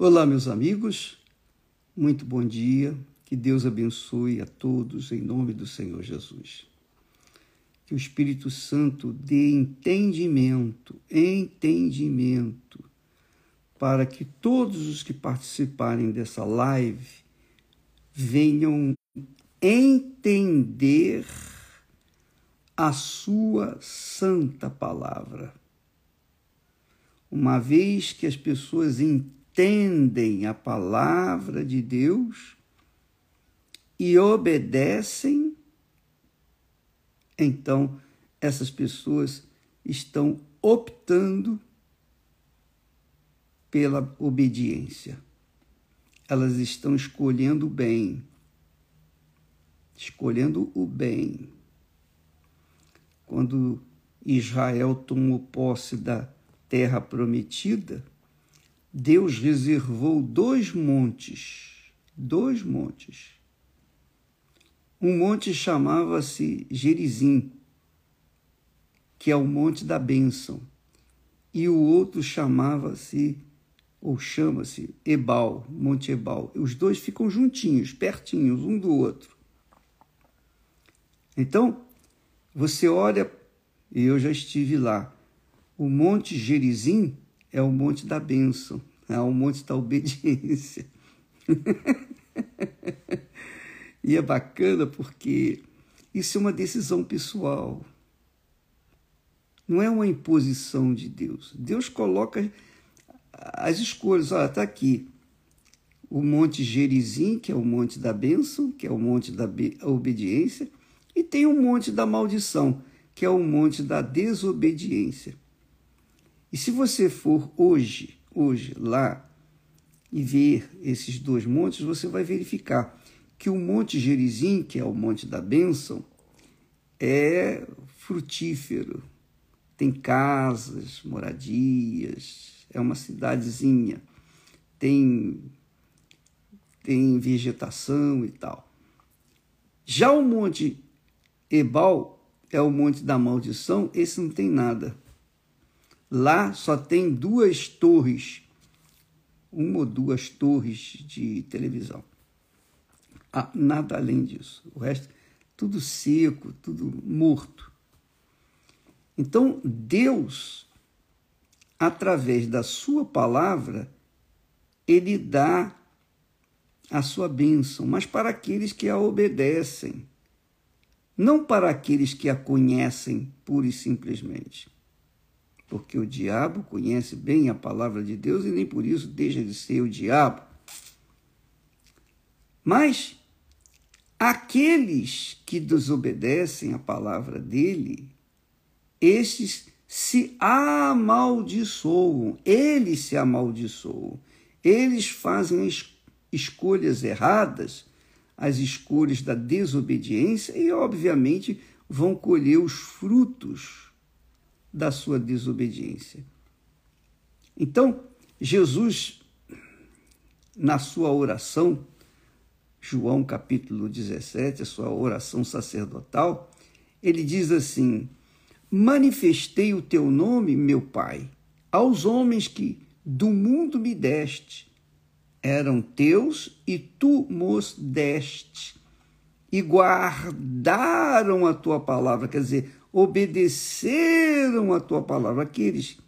Olá, meus amigos, muito bom dia, que Deus abençoe a todos em nome do Senhor Jesus. Que o Espírito Santo dê entendimento, entendimento, para que todos os que participarem dessa live venham entender a Sua santa palavra. Uma vez que as pessoas entendem, entendem a palavra de Deus e obedecem, então essas pessoas estão optando pela obediência. Elas estão escolhendo o bem. Escolhendo o bem. Quando Israel tomou posse da terra prometida, Deus reservou dois montes, dois montes. Um monte chamava-se Gerizim, que é o monte da bênção, e o outro chamava-se, ou chama-se, Ebal, Monte Ebal. Os dois ficam juntinhos, pertinhos, um do outro. Então, você olha, e eu já estive lá, o Monte Gerizim é o monte da bênção, é o monte da obediência. e é bacana porque isso é uma decisão pessoal. Não é uma imposição de Deus. Deus coloca as escolhas. Olha, está aqui o Monte Gerizim, que é o Monte da Bênção, que é o Monte da Obediência, e tem o Monte da Maldição, que é o Monte da Desobediência. E se você for hoje, hoje lá e ver esses dois montes, você vai verificar que o Monte Gerizim, que é o Monte da Bênção, é frutífero, tem casas, moradias, é uma cidadezinha, tem, tem vegetação e tal. Já o Monte Ebal é o Monte da Maldição, esse não tem nada Lá só tem duas torres, uma ou duas torres de televisão. Ah, nada além disso. O resto, tudo seco, tudo morto. Então, Deus, através da Sua palavra, Ele dá a sua bênção, mas para aqueles que a obedecem, não para aqueles que a conhecem pura e simplesmente porque o diabo conhece bem a palavra de Deus e nem por isso deixa de ser o diabo. Mas aqueles que desobedecem a palavra dele, estes se amaldiçoam, eles se amaldiçoam, eles fazem as escolhas erradas, as escolhas da desobediência e, obviamente, vão colher os frutos da sua desobediência. Então, Jesus, na sua oração, João capítulo 17, a sua oração sacerdotal, ele diz assim: Manifestei o teu nome, meu Pai, aos homens que do mundo me deste. Eram teus e tu mos deste. E guardaram a tua palavra, quer dizer, obedeceram a tua palavra, aqueles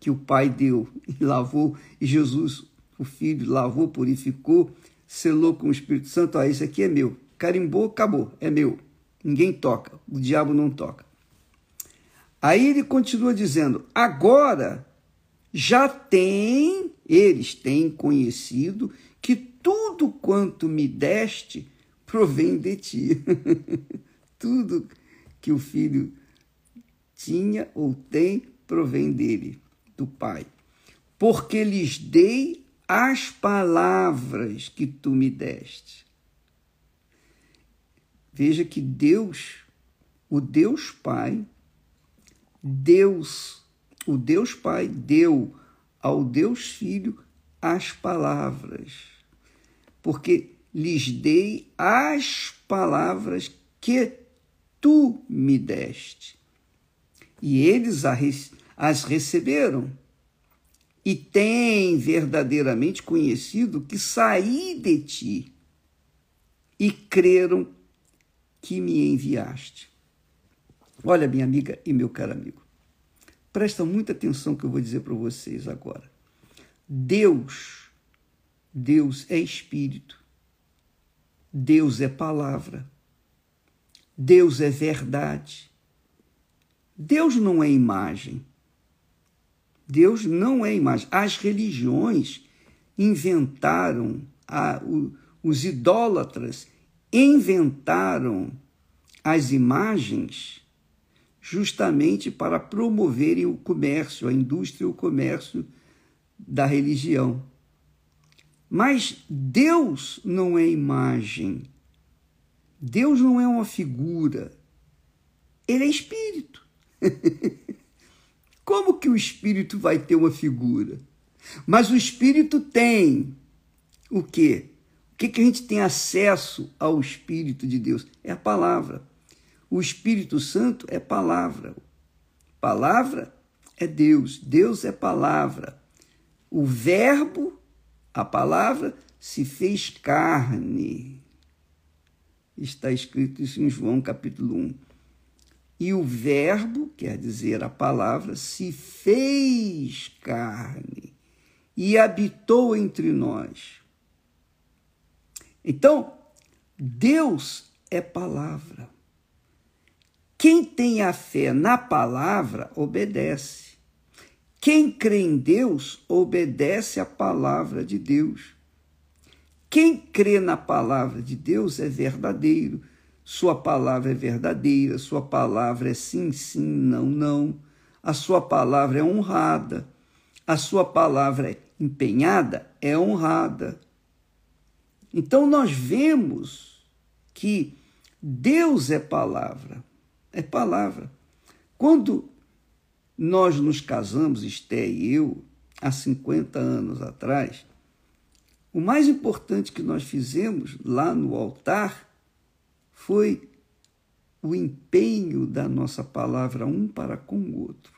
que o Pai deu e lavou, e Jesus, o Filho, lavou, purificou, selou com o Espírito Santo. Ah, isso aqui é meu. Carimbou, acabou, é meu. Ninguém toca, o diabo não toca. Aí ele continua dizendo: agora já tem, eles têm conhecido que tudo quanto me deste provém de ti. tudo que o filho tinha ou tem provém dele, do Pai. Porque lhes dei as palavras que tu me deste. Veja que Deus, o Deus Pai, Deus, o Deus Pai deu ao Deus Filho as palavras. Porque lhes dei as palavras que tu me deste. E eles as receberam e tem verdadeiramente conhecido que saí de ti e creram que me enviaste. Olha, minha amiga e meu caro amigo, presta muita atenção que eu vou dizer para vocês agora. Deus, Deus é espírito. Deus é palavra. Deus é verdade. Deus não é imagem. Deus não é imagem. As religiões inventaram, a, o, os idólatras inventaram as imagens justamente para promoverem o comércio, a indústria e o comércio da religião. Mas Deus não é imagem. Deus não é uma figura. Ele é espírito. Como que o espírito vai ter uma figura? Mas o espírito tem o quê? O que, que a gente tem acesso ao espírito de Deus? É a palavra. O Espírito Santo é palavra. Palavra é Deus. Deus é palavra. O Verbo, a palavra, se fez carne. Está escrito isso em João capítulo 1. E o Verbo, quer dizer a palavra, se fez carne e habitou entre nós. Então, Deus é palavra. Quem tem a fé na palavra, obedece. Quem crê em Deus, obedece à palavra de Deus. Quem crê na palavra de Deus é verdadeiro sua palavra é verdadeira, sua palavra é sim, sim, não, não. A sua palavra é honrada, a sua palavra é empenhada, é honrada. Então nós vemos que Deus é palavra, é palavra. Quando nós nos casamos, Esté e eu, há 50 anos atrás, o mais importante que nós fizemos lá no altar foi o empenho da nossa palavra um para com o outro.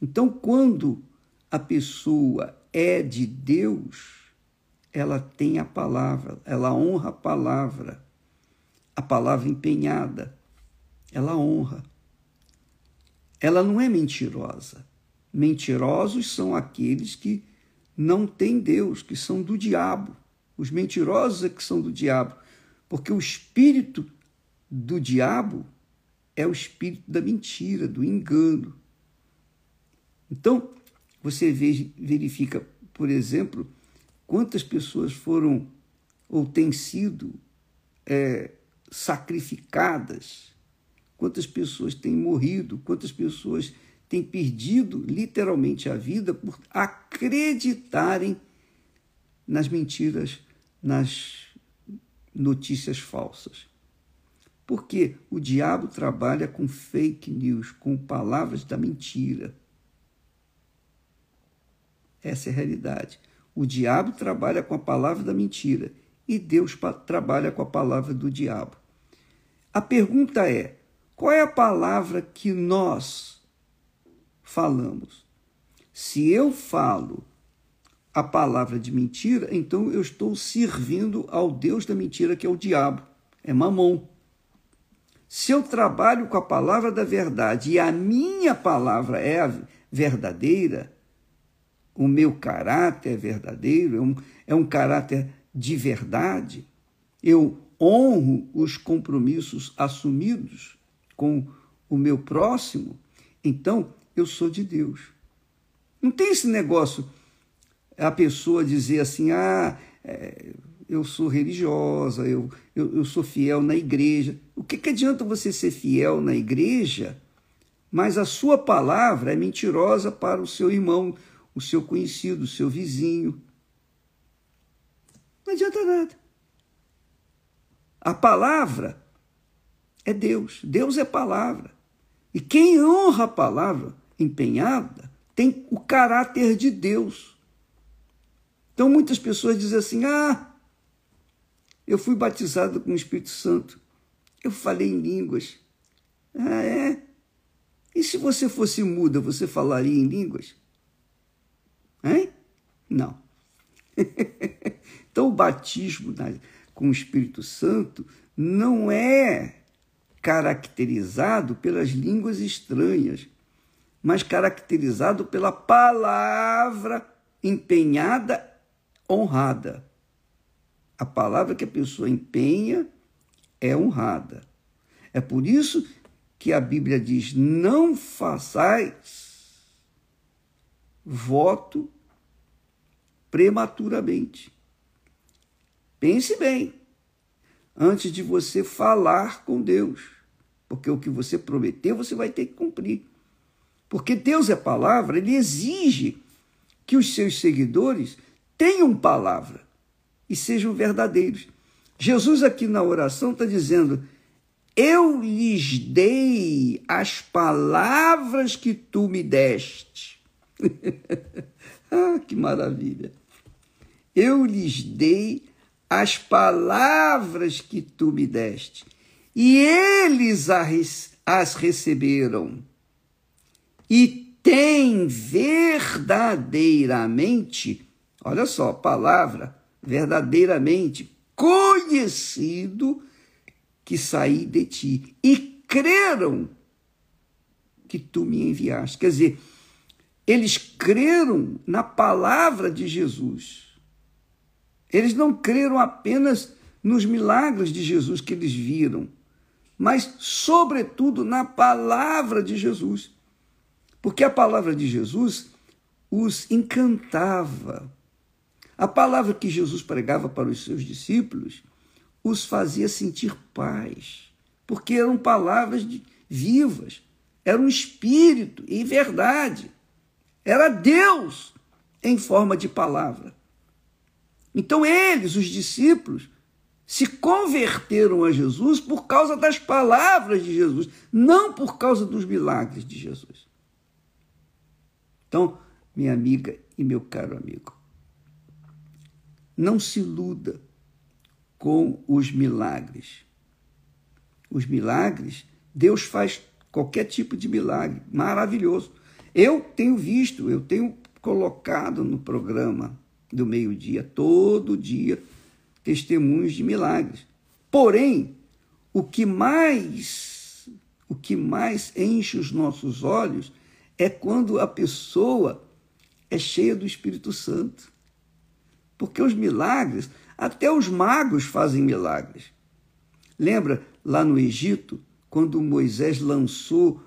Então, quando a pessoa é de Deus, ela tem a palavra, ela honra a palavra, a palavra empenhada, ela honra. Ela não é mentirosa. Mentirosos são aqueles que não têm Deus, que são do diabo. Os mentirosos é que são do diabo. Porque o espírito do diabo é o espírito da mentira, do engano. Então, você verifica, por exemplo, quantas pessoas foram ou têm sido é, sacrificadas, quantas pessoas têm morrido, quantas pessoas têm perdido literalmente a vida por acreditarem nas mentiras, nas notícias falsas. Porque o diabo trabalha com fake news, com palavras da mentira. Essa é a realidade. O diabo trabalha com a palavra da mentira e Deus trabalha com a palavra do diabo. A pergunta é: qual é a palavra que nós falamos? Se eu falo a palavra de mentira, então eu estou servindo ao Deus da mentira, que é o diabo, é mamon. Se eu trabalho com a palavra da verdade e a minha palavra é verdadeira, o meu caráter é verdadeiro, é um, é um caráter de verdade, eu honro os compromissos assumidos com o meu próximo, então eu sou de Deus. Não tem esse negócio a pessoa dizer assim: ah, é, eu sou religiosa, eu, eu, eu, sou fiel na igreja. O que, que adianta você ser fiel na igreja, mas a sua palavra é mentirosa para o seu irmão, o seu conhecido, o seu vizinho? Não adianta nada. A palavra é Deus, Deus é palavra. E quem honra a palavra empenhada tem o caráter de Deus. Então muitas pessoas dizem assim: ah, eu fui batizado com o Espírito Santo, eu falei em línguas. Ah, é? E se você fosse muda, você falaria em línguas? Hein? Não. então, o batismo com o Espírito Santo não é caracterizado pelas línguas estranhas, mas caracterizado pela palavra empenhada, honrada. A palavra que a pessoa empenha é honrada. É por isso que a Bíblia diz: não façais voto prematuramente. Pense bem antes de você falar com Deus, porque o que você prometeu você vai ter que cumprir. Porque Deus é palavra, ele exige que os seus seguidores tenham palavra e sejam verdadeiros. Jesus, aqui na oração, está dizendo: Eu lhes dei as palavras que tu me deste. ah, que maravilha! Eu lhes dei as palavras que tu me deste, e eles as receberam e tem verdadeiramente, olha só, palavra, verdadeiramente conhecido que saí de ti e creram que tu me enviaste. Quer dizer, eles creram na palavra de Jesus. Eles não creram apenas nos milagres de Jesus que eles viram, mas, sobretudo, na palavra de Jesus. Porque a palavra de Jesus os encantava. A palavra que Jesus pregava para os seus discípulos os fazia sentir paz, porque eram palavras vivas, era um espírito e verdade. Era Deus em forma de palavra. Então eles, os discípulos, se converteram a Jesus por causa das palavras de Jesus, não por causa dos milagres de Jesus. Então, minha amiga e meu caro amigo, não se iluda com os milagres. Os milagres, Deus faz qualquer tipo de milagre, maravilhoso. Eu tenho visto, eu tenho colocado no programa do meio-dia, todo dia, testemunhos de milagres. Porém, o que mais, o que mais enche os nossos olhos é quando a pessoa é cheia do Espírito Santo. Porque os milagres, até os magos fazem milagres. Lembra lá no Egito, quando Moisés lançou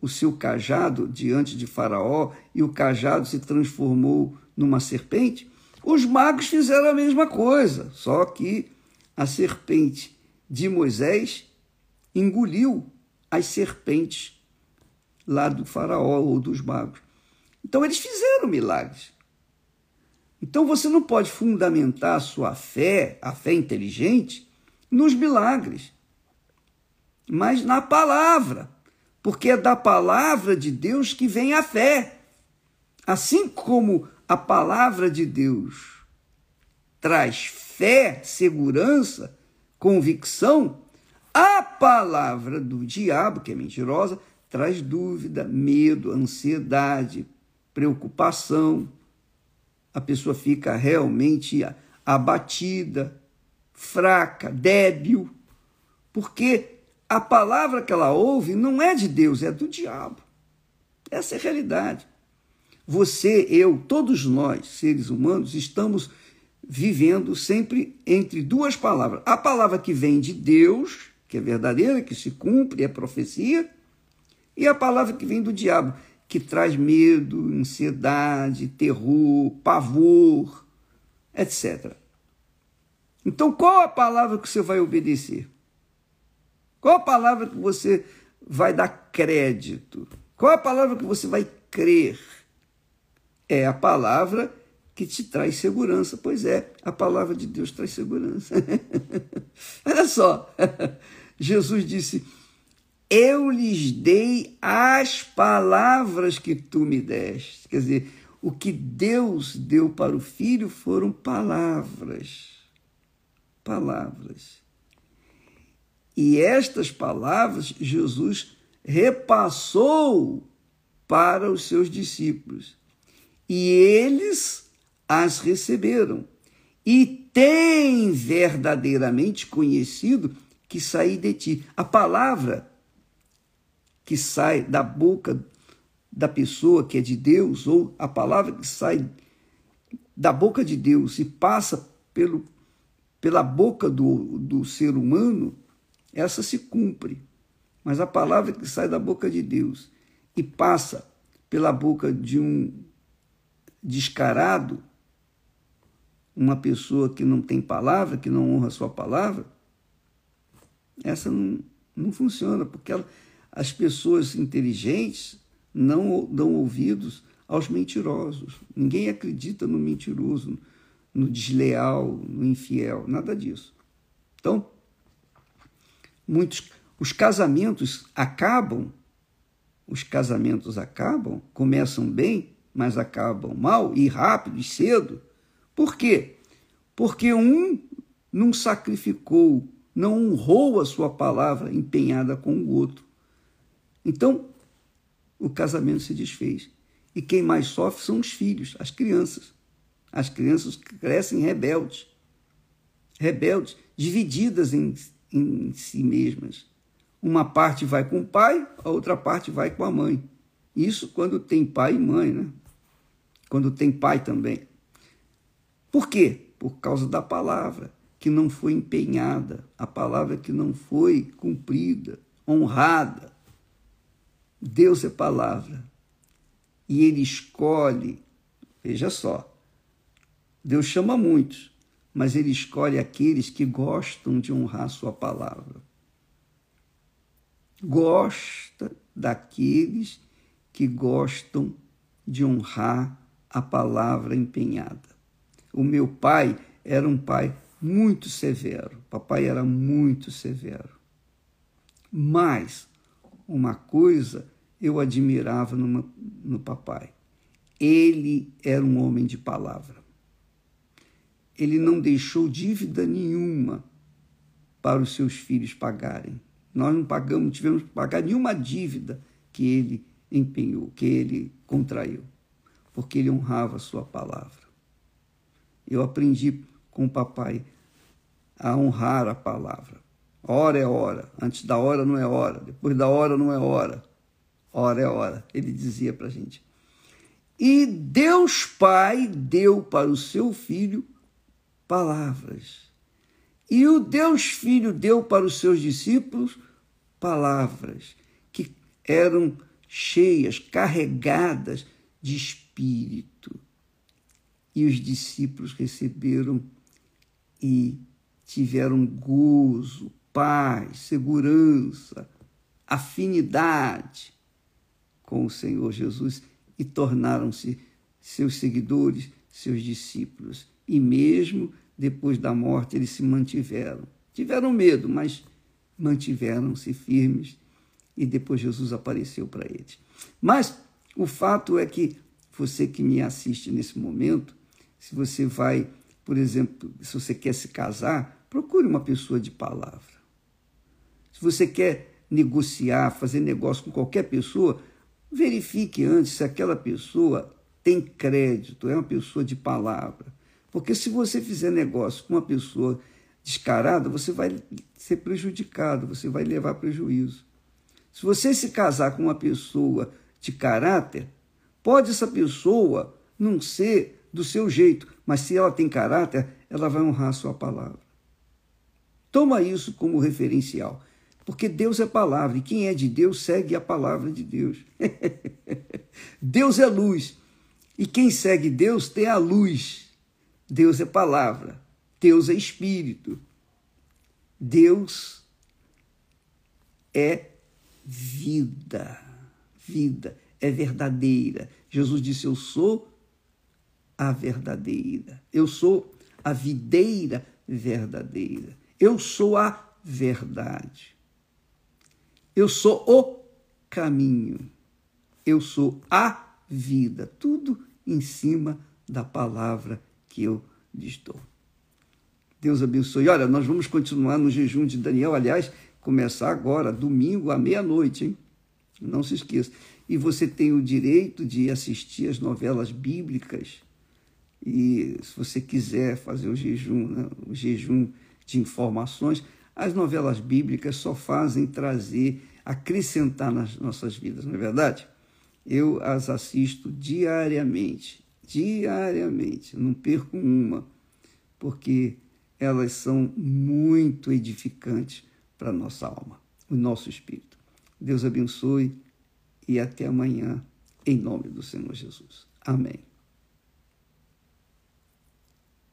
o seu cajado diante de Faraó e o cajado se transformou numa serpente? Os magos fizeram a mesma coisa, só que a serpente de Moisés engoliu as serpentes lá do faraó ou dos magos. Então eles fizeram milagres. Então você não pode fundamentar a sua fé, a fé inteligente, nos milagres, mas na palavra, porque é da palavra de Deus que vem a fé. Assim como a palavra de Deus traz fé, segurança, convicção, a palavra do diabo, que é mentirosa, traz dúvida, medo, ansiedade, preocupação. A pessoa fica realmente abatida, fraca, débil, porque a palavra que ela ouve não é de Deus, é do diabo. Essa é a realidade. Você, eu, todos nós, seres humanos, estamos vivendo sempre entre duas palavras. A palavra que vem de Deus, que é verdadeira, que se cumpre, é profecia, e a palavra que vem do diabo, que traz medo, ansiedade, terror, pavor, etc. Então, qual a palavra que você vai obedecer? Qual a palavra que você vai dar crédito? Qual a palavra que você vai crer? É a palavra que te traz segurança. Pois é, a palavra de Deus traz segurança. Olha só, Jesus disse: eu lhes dei as palavras que tu me deste. Quer dizer, o que Deus deu para o filho foram palavras. Palavras. E estas palavras Jesus repassou para os seus discípulos. e eles as receberam. E têm verdadeiramente conhecido que saí de ti. A palavra que sai da boca da pessoa que é de Deus, ou a palavra que sai da boca de Deus e passa pelo, pela boca do, do ser humano, essa se cumpre. Mas a palavra que sai da boca de Deus e passa pela boca de um descarado, uma pessoa que não tem palavra, que não honra a sua palavra, essa não, não funciona, porque ela, as pessoas inteligentes não dão ouvidos aos mentirosos. Ninguém acredita no mentiroso, no desleal, no infiel, nada disso. Então, muitos os casamentos acabam, os casamentos acabam, começam bem, mas acabam mal e rápido e cedo. Por quê? Porque um não sacrificou, não honrou a sua palavra empenhada com o outro. Então, o casamento se desfez. E quem mais sofre são os filhos, as crianças. As crianças crescem rebeldes, rebeldes, divididas em, em si mesmas. Uma parte vai com o pai, a outra parte vai com a mãe. Isso quando tem pai e mãe, né? Quando tem pai também. Por quê? Por causa da palavra que não foi empenhada, a palavra que não foi cumprida, honrada. Deus é palavra. E ele escolhe, veja só, Deus chama muitos, mas ele escolhe aqueles que gostam de honrar sua palavra. Gosta daqueles que gostam de honrar a palavra empenhada. O meu pai era um pai muito severo, papai era muito severo. Mas uma coisa eu admirava no papai. Ele era um homem de palavra. Ele não deixou dívida nenhuma para os seus filhos pagarem. Nós não pagamos, tivemos que pagar nenhuma dívida que ele empenhou, que ele contraiu, porque ele honrava a sua palavra. Eu aprendi com o papai a honrar a palavra. Hora é hora, antes da hora não é hora, depois da hora não é hora hora é hora, ele dizia para a gente. E Deus Pai deu para o seu filho palavras. E o Deus Filho deu para os seus discípulos palavras que eram cheias, carregadas de espírito. E os discípulos receberam e tiveram gozo, paz, segurança, afinidade com o Senhor Jesus e tornaram-se seus seguidores, seus discípulos. E mesmo depois da morte, eles se mantiveram. Tiveram medo, mas mantiveram-se firmes e depois Jesus apareceu para eles. Mas o fato é que você que me assiste nesse momento, se você vai, por exemplo, se você quer se casar, procure uma pessoa de palavra. Se você quer negociar, fazer negócio com qualquer pessoa, verifique antes se aquela pessoa tem crédito, é uma pessoa de palavra. Porque se você fizer negócio com uma pessoa descarada, você vai ser prejudicado, você vai levar prejuízo. Se você se casar com uma pessoa de caráter, pode essa pessoa não ser do seu jeito, mas se ela tem caráter, ela vai honrar a sua palavra. Toma isso como referencial. Porque Deus é palavra, e quem é de Deus segue a palavra de Deus. Deus é luz, e quem segue Deus tem a luz. Deus é palavra, Deus é espírito. Deus é vida, vida, é verdadeira. Jesus disse: Eu sou a verdadeira, eu sou a videira verdadeira, eu sou a verdade. Eu sou o caminho. Eu sou a vida. Tudo em cima da palavra que eu lhes dou. Deus abençoe. Olha, nós vamos continuar no jejum de Daniel, aliás, começar agora, domingo à meia-noite, hein? Não se esqueça. e você tem o direito de assistir as novelas bíblicas. E se você quiser fazer o jejum, né, o jejum de informações, as novelas bíblicas só fazem trazer, acrescentar nas nossas vidas, não é verdade? Eu as assisto diariamente, diariamente, não perco uma, porque elas são muito edificantes para a nossa alma, o nosso espírito. Deus abençoe e até amanhã, em nome do Senhor Jesus. Amém.